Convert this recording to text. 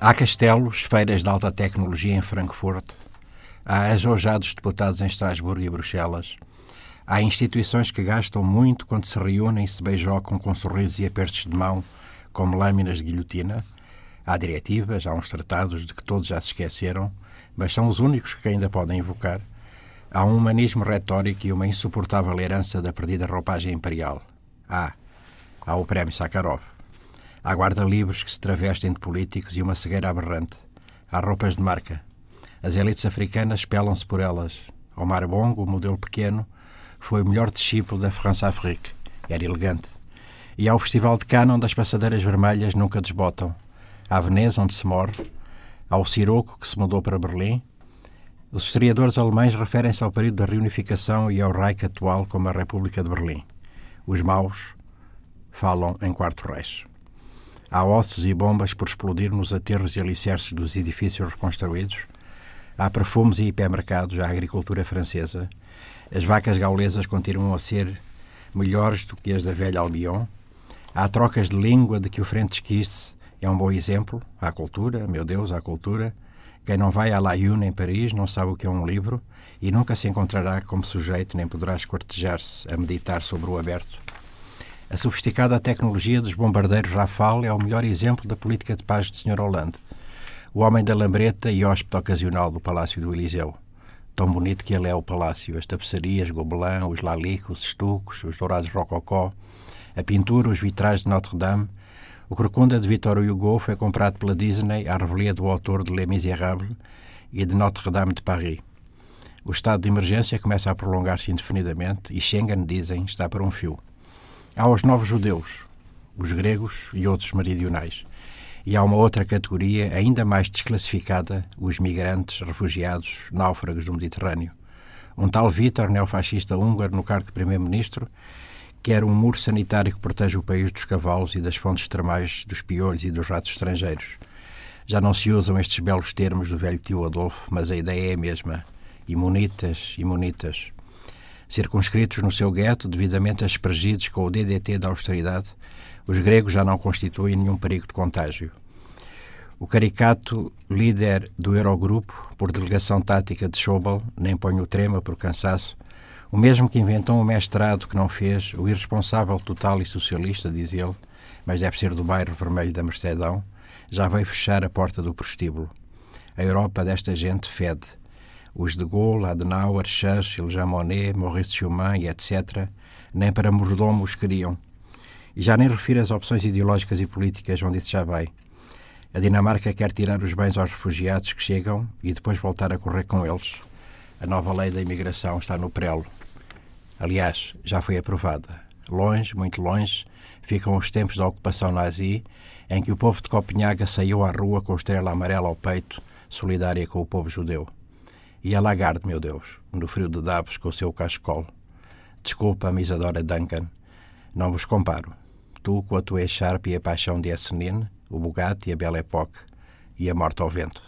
Há castelos, feiras de alta tecnologia em Frankfurt. Há ajojados deputados em Estrasburgo e Bruxelas. Há instituições que gastam muito quando se reúnem e se beijocam com sorrisos e apertos de mão, como lâminas de guilhotina. Há diretivas, há uns tratados de que todos já se esqueceram, mas são os únicos que ainda podem invocar. Há um humanismo retórico e uma insuportável herança da perdida roupagem imperial. Há. Há o prémio Sakharov. Há guarda-livros que se travestem de políticos e uma cegueira aberrante. Há roupas de marca. As elites africanas pelam-se por elas. Omar Bongo, o modelo pequeno, foi o melhor discípulo da France Afrique. Era elegante. E há o Festival de Cannes, onde as passadeiras vermelhas nunca desbotam. Há Veneza, onde se morre. Há o Siroco, que se mudou para Berlim. Os historiadores alemães referem-se ao período da reunificação e ao Reich atual como a República de Berlim. Os maus falam em quarto reis. Há ossos e bombas por explodir nos aterros e alicerces dos edifícios reconstruídos. Há perfumes e hipermercados, há agricultura francesa. As vacas gaulesas continuam a ser melhores do que as da velha Albion. Há trocas de língua de que o Frentesquice é um bom exemplo. Há cultura, meu Deus, há cultura. Quem não vai à La Une em Paris não sabe o que é um livro e nunca se encontrará como sujeito nem poderá escortejar-se a meditar sobre o aberto. A sofisticada tecnologia dos bombardeiros Rafale é o melhor exemplo da política de paz de Sr. Hollande. O homem da lambreta e hóspede ocasional do Palácio do Eliseu. Tão bonito que ele é o palácio, as tapeçarias, Gobelin, os lalicos, os estucos, os dourados rococó, a pintura, os vitrais de Notre-Dame. O Corcunda de Victor Hugo foi comprado pela Disney à revelia do autor de Les Miserables e de Notre-Dame de Paris. O estado de emergência começa a prolongar-se indefinidamente e Schengen, dizem, está para um fio. Há os novos judeus, os gregos e outros meridionais. E há uma outra categoria ainda mais desclassificada, os migrantes, refugiados, náufragos do Mediterrâneo. Um tal Vítor, neofascista húngaro, no cargo de primeiro-ministro, quer um muro sanitário que proteja o país dos cavalos e das fontes termais, dos piolhos e dos ratos estrangeiros. Já não se usam estes belos termos do velho tio Adolfo, mas a ideia é a mesma. Imunitas, imunitas circunscritos no seu gueto, devidamente aspergidos com o DDT da austeridade, os gregos já não constituem nenhum perigo de contágio. O caricato líder do Eurogrupo, por delegação tática de Schobel, nem põe o trema por cansaço, o mesmo que inventou um mestrado que não fez, o irresponsável total e socialista, diz ele, mas deve ser do bairro vermelho da Mercedão, já veio fechar a porta do prostíbulo. A Europa desta gente fede os de Gaulle, Adenauer, Churchill, Jean Monnet, Maurice Schumann e etc., nem para mordomo os queriam. E já nem refiro as opções ideológicas e políticas onde isso já vai. A Dinamarca quer tirar os bens aos refugiados que chegam e depois voltar a correr com eles. A nova lei da imigração está no prelo. Aliás, já foi aprovada. Longe, muito longe, ficam os tempos da ocupação nazi, em que o povo de Copenhaga saiu à rua com a estrela amarela ao peito, solidária com o povo judeu. E a Lagarde, meu Deus, no frio de Davos com o seu cachecol. Desculpa, Isadora Duncan, não vos comparo. Tu com a tua Echarpe e a paixão de Essenine, o Bugatti e a Belle Époque e a morte ao vento.